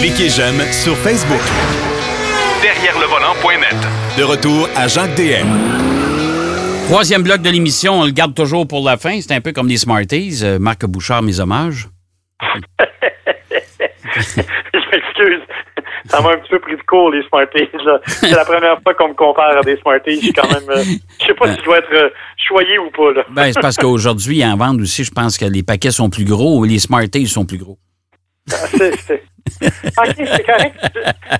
Cliquez j'aime sur Facebook. Derrière le volant.net. De retour à Jacques DM. Troisième bloc de l'émission, on le garde toujours pour la fin. C'est un peu comme des Smarties. Euh, Marc Bouchard, mes hommages. Je m'excuse. Ça m'a un petit peu pris de court, les Smarties. C'est la première fois qu'on me compare à des Smarties. Je suis quand même. euh, je sais pas si je dois être euh, choyé ou pas. Là. Ben, c'est parce qu'aujourd'hui, en vente aussi, je pense que les paquets sont plus gros et les Smarties sont plus gros. C'est- c'est- Ok, c'est correct.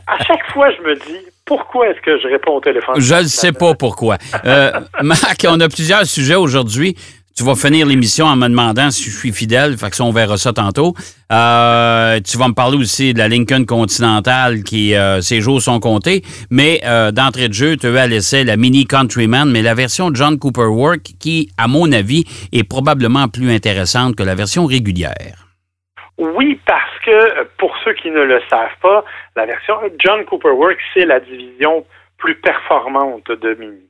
À chaque fois, je me dis pourquoi est-ce que je réponds au téléphone? Je ne sais pas pourquoi. Euh, Marc, on a plusieurs sujets aujourd'hui. Tu vas finir l'émission en me demandant si je suis fidèle, fait que ça, on verra ça tantôt. Euh, tu vas me parler aussi de la Lincoln Continental qui, euh, ses jours sont comptés. Mais euh, d'entrée de jeu, tu as à l'essai la Mini Countryman, mais la version John Cooper Work qui, à mon avis, est probablement plus intéressante que la version régulière. Oui, parce pour ceux qui ne le savent pas, la version John Cooper Works, c'est la division plus performante de Mini.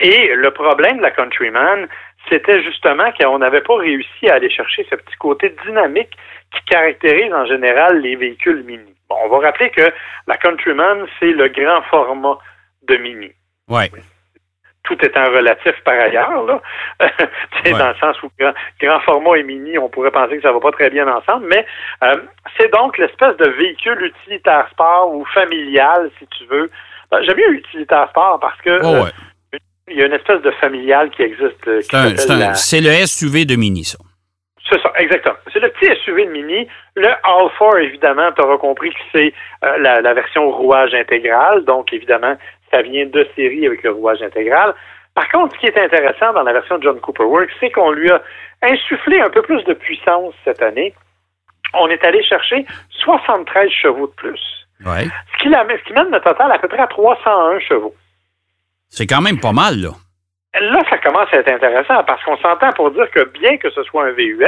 Et le problème de la Countryman, c'était justement qu'on n'avait pas réussi à aller chercher ce petit côté dynamique qui caractérise en général les véhicules Mini. Bon, on va rappeler que la Countryman, c'est le grand format de Mini Ouais. Tout étant relatif par ailleurs, là. Tu sais, Ouais. dans le sens où grand, grand format et mini, on pourrait penser que ça va pas très bien ensemble, mais euh, c'est donc l'espèce de véhicule utilitaire sport ou familial, si tu veux. Ben, J'aime mieux utilitaire sport parce que Oh, euh, ouais. il y a une espèce de familial qui existe. euh, C'est c'est la- c'est le SUV de Mini, ça. c'est ça, exactement. C'est le petit SUV de Mini. Le Alpha, évidemment, tu auras compris que c'est euh, la, la version rouage intégral. Donc, évidemment, ça vient de série avec le rouage intégral. Par contre, ce qui est intéressant dans la version John Cooper Works, c'est qu'on lui a insufflé un peu plus de puissance cette année. On est allé chercher 73 chevaux de plus. Ouais. Ce qui, la- ce qui mène le total à peu près à 301 chevaux. C'est quand même pas mal, là. Là, ça commence à être intéressant parce qu'on s'entend pour dire que bien que ce soit un VUS,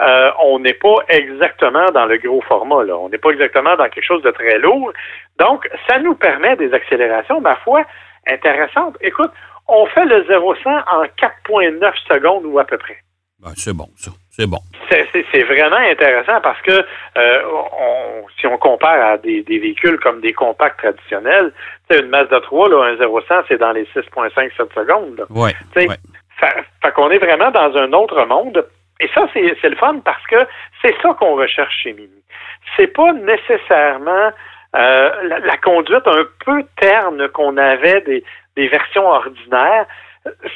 euh, on n'est pas exactement dans le gros format. Là. On n'est pas exactement dans quelque chose de très lourd. Donc, ça nous permet des accélérations, ma foi, intéressantes. Écoute, on fait le 0-100 en 4,9 secondes ou à peu près. Ben, c'est bon, ça. C'est bon. C'est- vraiment intéressant parce que euh, on- si on compare à des, des véhicules comme des compacts traditionnels, tu sais, une Mazda 3, là, un 0-100, c'est dans les 6,5-7 secondes. là. Ouais. Tu sais, ouais. Fait, fait qu'on est vraiment dans un autre monde. Et ça, c'est c'est le fun parce que c'est ça qu'on recherche chez Mini. C'est pas nécessairement euh, la, la conduite un peu terne qu'on avait des, des versions ordinaires.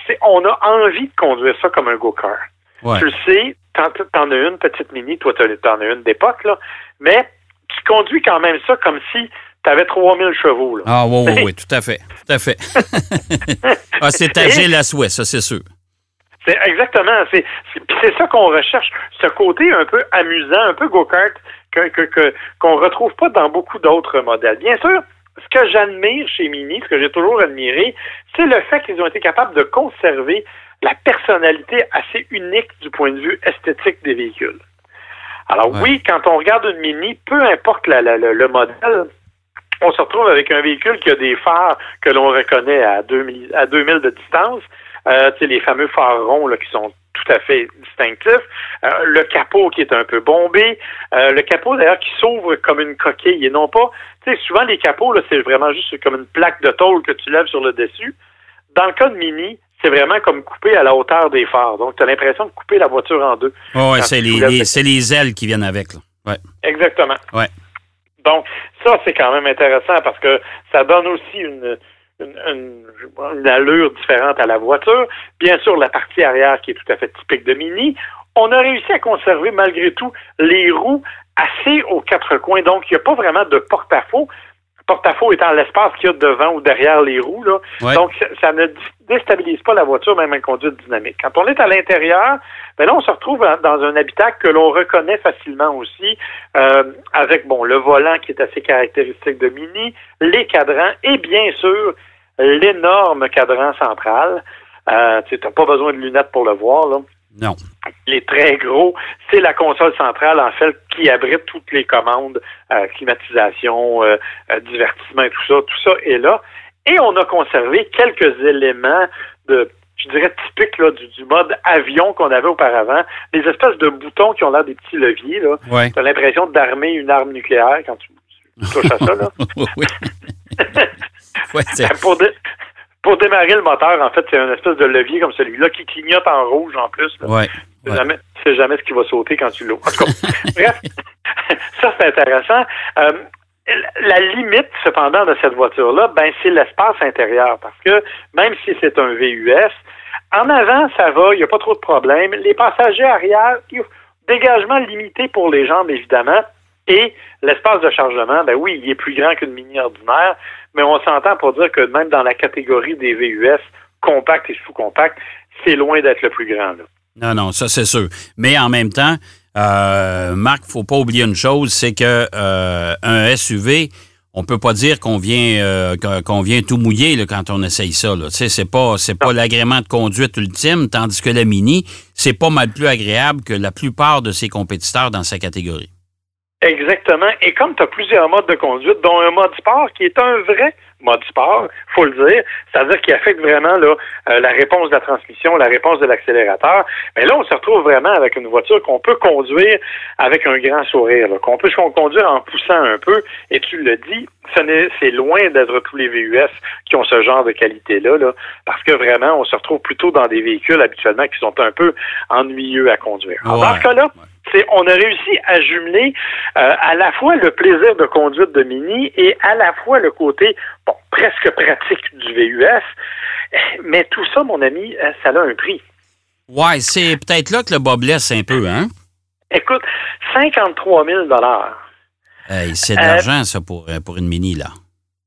C'est- On a envie de conduire ça comme un go-kart. Ouais. Tu le sais, t'en, as une petite Mini, toi t'en t'en as une d'époque, là, mais tu conduis quand même ça comme si tu avais 3000 chevaux. Là. Ah, oui, oui, oui, tout à fait. Tout à fait. ah, c'est agile à souhait, ça, c'est sûr. C'est exactement. C'est c'est- ça qu'on recherche, ce côté un peu amusant, un peu go-kart que que- que- qu'on retrouve pas dans beaucoup d'autres modèles. Bien sûr, ce que j'admire chez Mini, ce que j'ai toujours admiré, c'est le fait qu'ils ont été capables de conserver la personnalité assez unique du point de vue esthétique des véhicules. Alors Ouais. oui, quand on regarde une Mini, peu importe la- la- le- le modèle, on se retrouve avec un véhicule qui a des phares que l'on reconnaît à 2000, à 2000 de distance, euh, les fameux phares ronds là, qui sont tout à fait distinctifs, Euh, le capot qui est un peu bombé, euh, le capot d'ailleurs qui s'ouvre comme une coquille et non pas, tu sais, souvent les capots, là, c'est vraiment juste comme une plaque de tôle que tu lèves sur le dessus. Dans le cas de Mini, c'est vraiment comme coupé à la hauteur des phares. Donc, tu as l'impression de couper la voiture en deux. Oh, Quand c'est les, les- le- c'est les ailes qui viennent avec. Là. Ouais. Exactement. Ouais. Donc, ça, c'est quand même intéressant parce que ça donne aussi une, une, allure différente à la voiture. Bien sûr, la partie arrière qui est tout à fait typique de Mini. On a réussi à conserver malgré tout les roues assez aux quatre coins. Donc, il n'y a pas vraiment de porte-à-faux. Porte-à-faux étant l'espace qu'il y a devant ou derrière les roues. Là. Ouais. Donc, ça, ça ne déstabilise pas la voiture, même en conduite dynamique. Quand on est à l'intérieur, ben là, on se retrouve dans un habitacle que l'on reconnaît facilement aussi, euh, avec bon le volant qui est assez caractéristique de Mini, les cadrans et bien sûr l'énorme cadran central. Euh, tu n'as pas besoin de lunettes pour le voir. Là. Non. Il est très gros. C'est la console centrale, en fait, qui abrite toutes les commandes, euh, climatisation, euh, euh, divertissement et tout ça. Tout ça est là. Et on a conservé quelques éléments de, je dirais, typique là, du, du mode avion qu'on avait auparavant. Les espèces de boutons qui ont l'air des petits leviers. Là. Ouais. Tu as l'impression d'armer une arme nucléaire quand tu, tu touches à ça. Là. oui. Ouais, pour, pour démarrer le moteur, en fait, c'est un espèce de levier comme celui-là qui clignote en rouge en plus. Là. ouais, ouais. jamais, ce qui va sauter quand tu l'ouvres. En tout cas, bref, ça c'est intéressant. Euh, la limite, cependant, de cette voiture-là, ben, c'est l'espace intérieur. Parce que même si c'est un VUS, en avant, ça va, il n'y a pas trop de problème. Les passagers arrière, dégagement limité pour les jambes, évidemment. Et l'espace de chargement, ben oui, il est plus grand qu'une mini ordinaire, mais on s'entend pour dire que même dans la catégorie des VUS compact et sous-compact, c'est loin d'être le plus grand. Là. Non, non, ça c'est sûr. Mais en même temps, euh, Marc, faut pas oublier une chose, c'est que euh, un SUV, on peut pas dire qu'on vient euh, qu'on- vient tout mouiller là, quand on essaye ça. Tu sais, c'est pas c'est pas l'agrément de conduite ultime, tandis que la Mini, c'est pas mal plus agréable que la plupart de ses compétiteurs dans sa catégorie. Exactement. Et comme tu as plusieurs modes de conduite, dont un mode sport qui est un vrai mode sport, faut le dire, c'est-à-dire qui affecte vraiment là, euh, la réponse de la transmission, la réponse de l'accélérateur, mais là, on se retrouve vraiment avec une voiture qu'on peut conduire avec un grand sourire, qu'on peut conduire en poussant un peu, et tu le dis, c'est loin d'être tous les VUS qui ont ce genre de qualité-là, là, parce que vraiment, on se retrouve plutôt dans des véhicules habituellement qui sont un peu ennuyeux à conduire. Alors, dans Ouais. ce cas-là, c'est on a réussi à jumeler euh, à la fois le plaisir de conduite de Mini et à la fois le côté bon, presque pratique du VUS. Mais tout ça, mon ami, euh, ça a un prix. Ouais, c'est peut-être là que le bas blesse un peu, hein? Écoute, 53 000 Hey, c'est de Euh, l'argent, ça, pour, pour une Mini, là.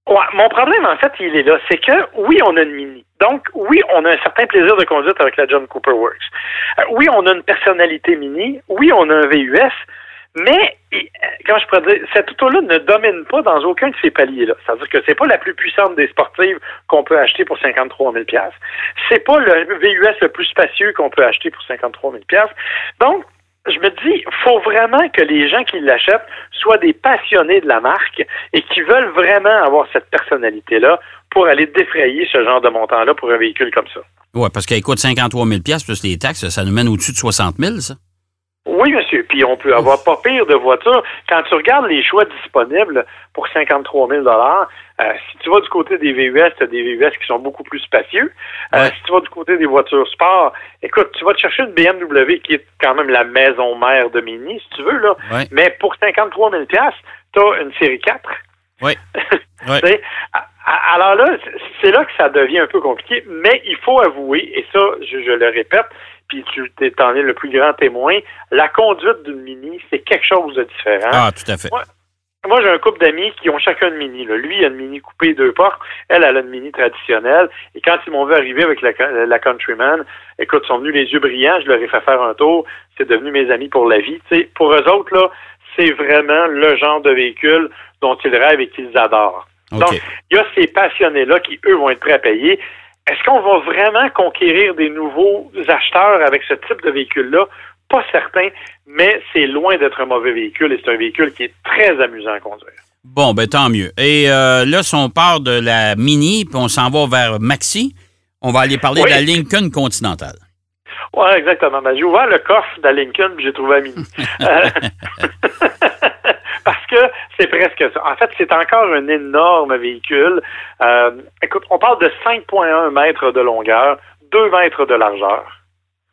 Ouais, mon problème, en fait, il est là. C'est que, oui, on a une Mini. Donc, oui, on a un certain plaisir de conduite avec la John Cooper Works. Euh, oui, on a une personnalité Mini. Oui, on a un VUS. Mais, euh, comment je pourrais dire, cette auto-là ne domine pas dans aucun de ces paliers-là. C'est-à-dire que c'est pas la plus puissante des sportives qu'on peut acheter pour 53 000 C'est pas le VUS le plus spacieux qu'on peut acheter pour 53 000 Donc, je me dis, faut vraiment que les gens qui l'achètent soient des passionnés de la marque et qui veulent vraiment avoir cette personnalité-là pour aller défrayer ce genre de montant-là pour un véhicule comme ça. Ouais, parce qu'elle coûte 53 000 plus les taxes, ça nous mène au-dessus de 60 000, ça. Oui, monsieur. Puis on peut avoir pas pire de voitures. Quand tu regardes les choix disponibles pour 53 000 euh, si tu vas du côté des VUS, tu as des VUS qui sont beaucoup plus spacieux. Euh, Ouais. si tu vas du côté des voitures sport, écoute, tu vas te chercher une BMW qui est quand même la maison mère de Mini, si tu veux, là. Ouais. Mais pour 53 000 tu as une série 4. Oui. Ouais. Alors là, c'est là que ça devient un peu compliqué, mais il faut avouer, et ça, je, je le répète, puis tu t'en es le plus grand témoin, la conduite d'une Mini, c'est quelque chose de différent. Ah, tout à fait. Moi, j'ai un couple d'amis qui ont chacun une Mini. Là. Lui, il a une Mini coupée deux portes. Elle, elle a une Mini traditionnelle. Et quand ils m'ont vu arriver avec la, la Countryman, écoute, ils sont venus les yeux brillants. Je leur ai fait faire un tour. C'est devenu mes amis pour la vie. Pour eux autres, là, c'est vraiment le genre de véhicule dont ils rêvent et qu'ils adorent. Donc, il y a ces passionnés-là qui, eux, vont être prêts à payer. Est-ce qu'on va vraiment conquérir des nouveaux acheteurs avec ce type de véhicule-là? Pas certain, mais c'est loin d'être un mauvais véhicule et c'est un véhicule qui est très amusant à conduire. Bon, ben tant mieux. Et euh, là, si on part de la Mini, puis on s'en va vers Maxi, on va aller parler Oui. de la Lincoln Continental. Oui, exactement. Ben, j'ai ouvert le coffre de la Lincoln puis j'ai trouvé la Mini. Euh, Parce que c'est presque ça. En fait, c'est encore un énorme véhicule. Euh, écoute, on parle de 5,1 mètres de longueur, 2 mètres de largeur.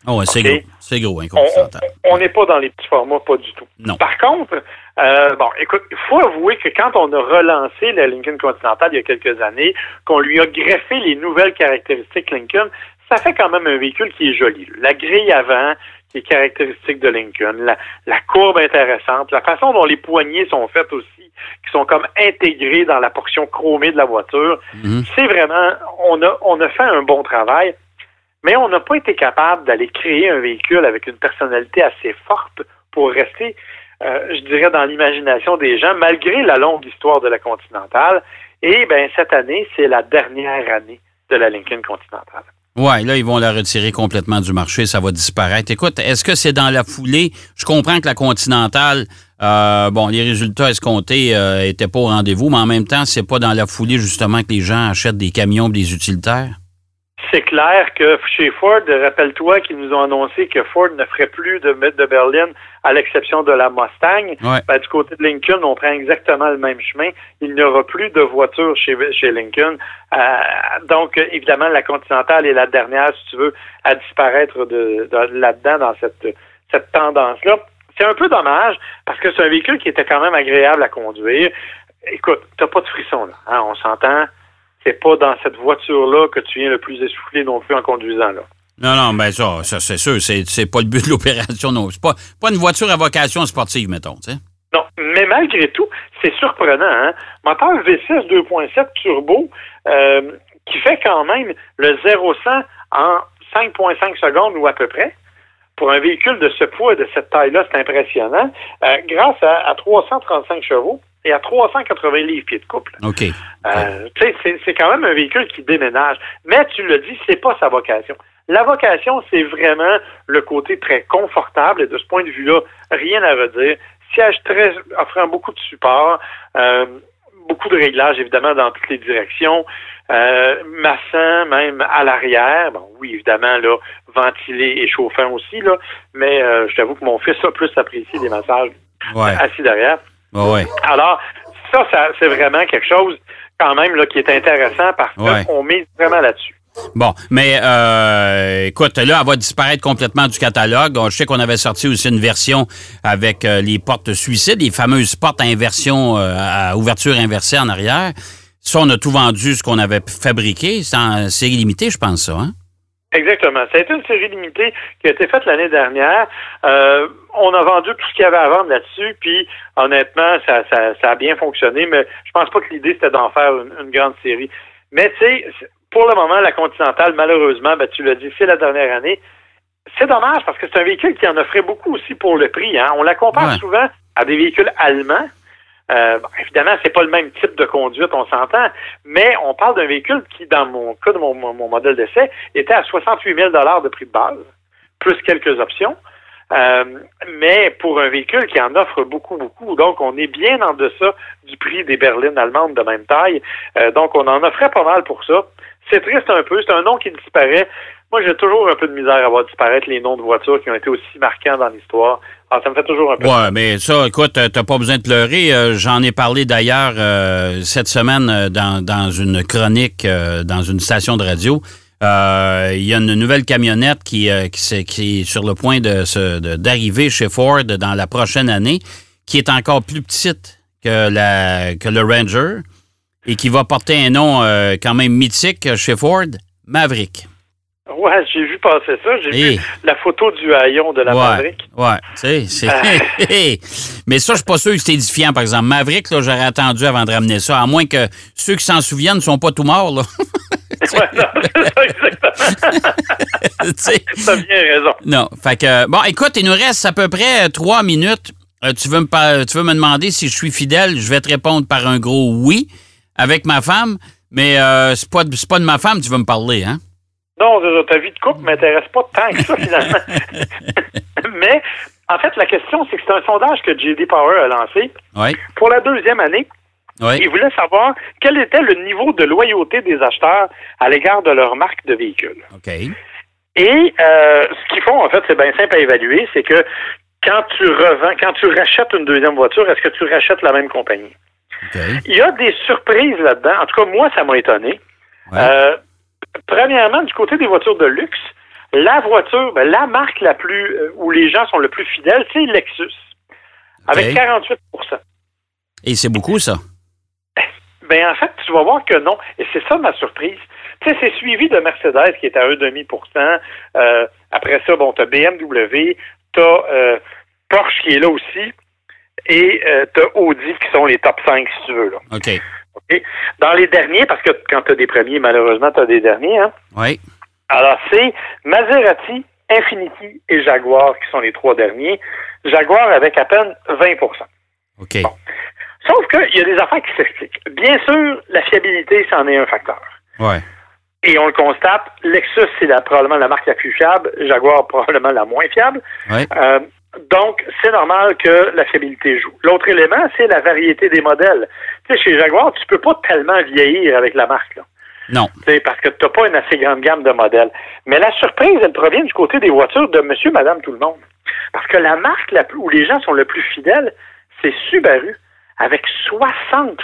Oh, ouais, c'est gros. C'est gros, un On- Continental. On n'est pas dans les petits formats, pas du tout. Non. Par contre, euh, bon, écoute, il faut avouer que quand on a relancé la Lincoln Continental il y a quelques années, qu'on lui a greffé les nouvelles caractéristiques Lincoln, ça fait quand même un véhicule qui est joli. La grille avant, qui est caractéristique de Lincoln, la, la courbe intéressante, la façon dont les poignées sont faites aussi, qui sont comme intégrées dans la portion chromée de la voiture, Mhm. c'est vraiment, on a, on a fait un bon travail, mais on n'a pas été capable d'aller créer un véhicule avec une personnalité assez forte pour rester, euh, je dirais, dans l'imagination des gens, malgré la longue histoire de la Continentale. Et ben cette année, c'est la dernière année de la Lincoln Continental. Oui, là, ils vont la retirer complètement du marché, ça va disparaître. Écoute, est-ce que c'est dans la foulée? Je comprends que la Continentale, euh, bon, les résultats escomptés euh, étaient pas au rendez-vous, mais en même temps, c'est pas dans la foulée, justement, que les gens achètent des camions des utilitaires? C'est clair que chez Ford, rappelle-toi qu'ils nous ont annoncé que Ford ne ferait plus de de berline à l'exception de la Mustang. Ben, du côté de Lincoln, on prend exactement le même chemin. Il n'y aura plus de voitures chez, chez Lincoln. Euh, donc, évidemment, la Continental est la dernière, si tu veux, à disparaître de, là-dedans dans cette, cette tendance-là. C'est un peu dommage parce que c'est un véhicule qui était quand même agréable à conduire. Écoute, t'as pas de frisson, là. Hein, on s'entend. C'est pas dans cette voiture-là que tu viens le plus essoufflé non plus en conduisant, là. Non, non, ben ça, ça c'est sûr, c'est, c'est pas le but de l'opération, non. C'est pas, pas une voiture à vocation sportive, mettons, tu sais. Non, mais malgré tout, c'est surprenant, hein? Moteur V6 2.7 turbo, euh, qui fait quand même le 0-100 en 5.5 secondes ou à peu près. Pour un véhicule de ce poids et de cette taille-là, c'est impressionnant. Euh, grâce à, à 335 chevaux, et à 380 livres pieds de couple. OK. Euh, c'est quand même un véhicule qui déménage. Mais tu le dis, c'est pas sa vocation. La vocation, c'est vraiment le côté très confortable et de ce point de vue-là, rien à redire. Siège très offrant beaucoup de support, euh, beaucoup de réglages évidemment dans toutes les directions, euh, massant même à l'arrière. Bon, oui, évidemment là, ventilé et chauffant aussi là, mais euh, je t'avoue que mon fils a plus apprécié des massages assis derrière. Alors, ça, ça c'est vraiment quelque chose quand même là, qui est intéressant parce qu'on met vraiment là-dessus. Bon, mais euh, écoute, là, elle va disparaître complètement du catalogue. Je sais qu'on avait sorti aussi une version avec euh, les portes suicides, les fameuses portes à inversion, euh, à ouverture inversée en arrière. Ça, on a tout vendu ce qu'on avait fabriqué. C'est limitée, je pense, ça, hein? Exactement. Ça a été une série limitée qui a été faite l'année dernière. Euh, on a vendu tout ce qu'il y avait à vendre là-dessus, puis honnêtement, ça, ça, a bien fonctionné, mais je pense pas que l'idée c'était d'en faire une, grande série. Mais tu sais, pour le moment, la Continentale, malheureusement, ben, tu l'as dit, c'est la dernière année. C'est dommage parce que c'est un véhicule qui en offrait beaucoup aussi pour le prix. Hein. On la compare souvent à des véhicules allemands. Euh, évidemment, c'est pas le même type de conduite, on s'entend, mais on parle d'un véhicule qui, dans mon cas de mon, modèle d'essai, était à 68 000 de prix de base, plus quelques options. Euh, mais pour un véhicule qui en offre beaucoup, beaucoup, donc on est bien en deçà du prix des berlines allemandes de même taille. Euh, donc on en offrait pas mal pour ça. C'est triste un peu, c'est un nom qui disparaît. Moi, j'ai toujours un peu de misère à voir disparaître les noms de voitures qui ont été aussi marquants dans l'histoire. Alors, ça me fait toujours un peu. Ouais, mais ça, écoute, t'as pas besoin de pleurer. Euh, j'en ai parlé d'ailleurs euh, cette semaine euh, dans, dans une chronique dans une station de radio. Il y a une nouvelle camionnette qui, qui, qui est sur le point de d'arriver chez Ford dans la prochaine année, qui est encore plus petite que, la, que le Ranger et qui va porter un nom quand même mythique chez Ford, Maverick. Ouais, j'ai vu passer ça. J'ai vu la photo du haillon de la Maverick. Ouais, tu sais, ah. Mais ça, je suis pas sûr que c'est édifiant, par exemple. Maverick, là, j'aurais attendu avant de ramener ça, à moins que ceux qui s'en souviennent ne sont pas tout morts, là. ouais, non, c'est ça, exactement. T'as bien raison. Non, fait que, bon, écoute, il nous reste à peu près trois minutes. Euh, tu, veux me, tu veux me demander si je suis fidèle? Je vais te répondre par un gros oui avec ma femme, mais euh, c'est pas, pas de ma femme tu veux me parler, hein? Non, ta vie de couple m'intéresse pas tant que ça, finalement. Mais, en fait, la question, c'est que c'est un sondage que J.D. Power a lancé. Pour la deuxième année, il voulait savoir quel était le niveau de loyauté des acheteurs à l'égard de leur marque de véhicule. Et euh, ce qu'ils font, en fait, c'est bien simple à évaluer, c'est que quand tu revends, quand tu rachètes une deuxième voiture, est-ce que tu rachètes la même compagnie? Il y a des surprises là-dedans. En tout cas, moi, ça m'a étonné. Euh, Premièrement, du côté des voitures de luxe, la voiture, ben, la marque la plus euh, où les gens sont le plus fidèles, c'est Lexus, avec 48% Et c'est beaucoup, ça? Ben, en fait, tu vas voir que non. Et c'est ça ma surprise. Tu sais, c'est suivi de Mercedes qui est à 1,5% euh, Après ça, bon, tu as BMW, tu as euh, Porsche qui est là aussi, et euh, tu as Audi qui sont les top 5, si tu veux. Là. OK. Dans les derniers, parce que quand tu as des premiers, malheureusement, tu as des derniers. Hein? Oui. Alors, c'est Maserati, Infiniti et Jaguar qui sont les trois derniers. Jaguar avec à peine 20 OK. Sauf qu'il y a des affaires qui s'expliquent. Bien sûr, la fiabilité, c'en est un facteur. Ouais. Et on le constate, Lexus, c'est probablement la marque la plus fiable, Jaguar, probablement la moins fiable. Ouais. Euh, donc, c'est normal que la fiabilité joue. L'autre élément, c'est la variété des modèles. Tu sais, chez Jaguar, tu peux pas tellement vieillir avec la marque. Non. Parce que tu n'as pas une assez grande gamme de modèles. Mais la surprise, elle provient du côté des voitures de monsieur, madame, tout le monde. Parce que la marque la plus, où les gens sont le plus fidèles, c'est Subaru, avec 60%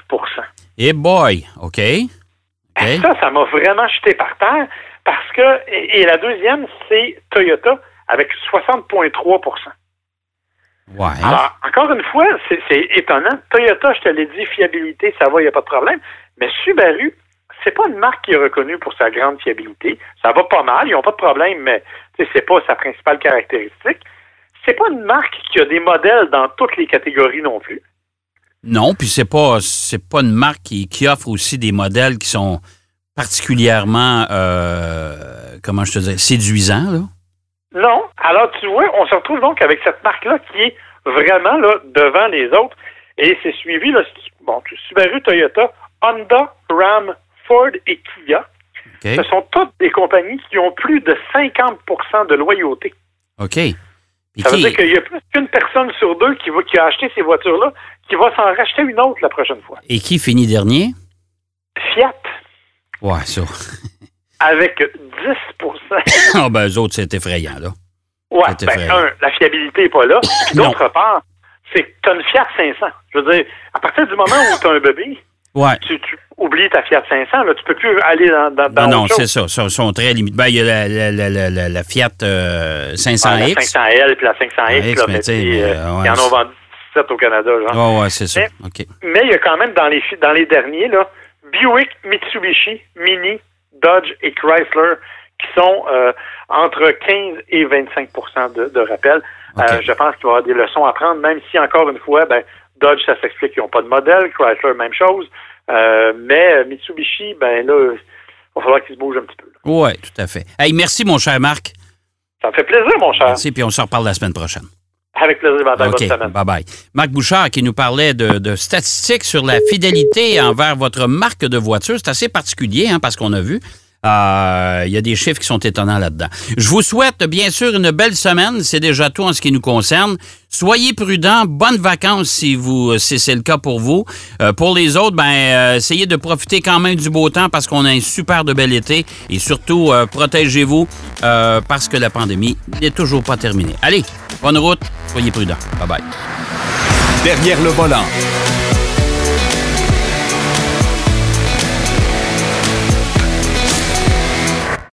Eh boy, OK. Ça, ça m'a vraiment jeté par terre parce que, et, la deuxième, c'est Toyota avec 60,3 Ouais. Alors, encore une fois, c'est étonnant. Toyota, je te l'ai dit, fiabilité, ça va, il n'y a pas de problème. Mais Subaru, c'est pas une marque qui est reconnue pour sa grande fiabilité. Ça va pas mal, ils n'ont pas de problème, mais c'est pas sa principale caractéristique. C'est pas une marque qui a des modèles dans toutes les catégories non plus. Non, puis c'est pas c'est pas une marque qui, offre aussi des modèles qui sont particulièrement euh, comment je te dis séduisants là. Non. Alors tu vois, on se retrouve donc avec cette marque-là qui est vraiment là devant les autres. Et c'est suivi là, bon, Subaru, Toyota, Honda, Ram, Ford et Kia. Ce sont toutes des compagnies qui ont plus de 50% de loyauté. OK. ça veut dire qu'il y a plus qu'une personne sur deux qui, va, qui a acheté ces voitures-là qui va s'en racheter une autre la prochaine fois. Et qui finit dernier? Fiat. Ouais, ça. Avec 10% Ah, ben, eux autres, c'est effrayant, là. Ouais, ben, un, la fiabilité n'est pas là. d'autre part, c'est que tu as une Fiat 500. Je veux dire, à partir du moment où tu as un bébé, ouais. tu, oublies ta Fiat 500, là, tu peux plus aller dans, dans, dans Non, non, c'est ça. Ils sont, très limités. Ben, il y a la, la, la, la Fiat 500X. Ah, la 500L puis la 500X. là, euh, ils en ont vendu au Canada. Genre. ouais, c'est ça. Mais, il y a quand même dans les, dans les derniers, là, Buick, Mitsubishi, Mini, Dodge et Chrysler qui sont euh, entre 15 et 25 de, de rappel. Euh, je pense qu'il va y avoir des leçons à prendre, même si, encore une fois, ben, Dodge, ça s'explique qu'ils n'ont pas de modèle, Chrysler, même chose. Euh, mais Mitsubishi, ben là, il va falloir qu'ils se bougent un petit peu. Oui, tout à fait. Hey, merci, mon cher Marc. Ça me fait plaisir, mon cher. Merci, puis on se reparle la semaine prochaine. Avec plaisir, okay, bye bye. Marc Bouchard qui nous parlait de, statistiques sur la fidélité envers votre marque de voiture. C'est assez particulier hein, parce qu'on a vu. Euh, il y a des chiffres qui sont étonnants là-dedans. Je vous souhaite bien sûr une belle semaine. C'est déjà tout en ce qui nous concerne. Soyez prudents. Bonnes vacances si vous si c'est le cas pour vous. Euh, pour les autres, ben euh, essayez de profiter quand même du beau temps parce qu'on a un super de bel été et surtout protégez-vous parce que la pandémie n'est toujours pas terminée. Allez, bonne route. Soyez prudents. Bye bye. Derrière le volant.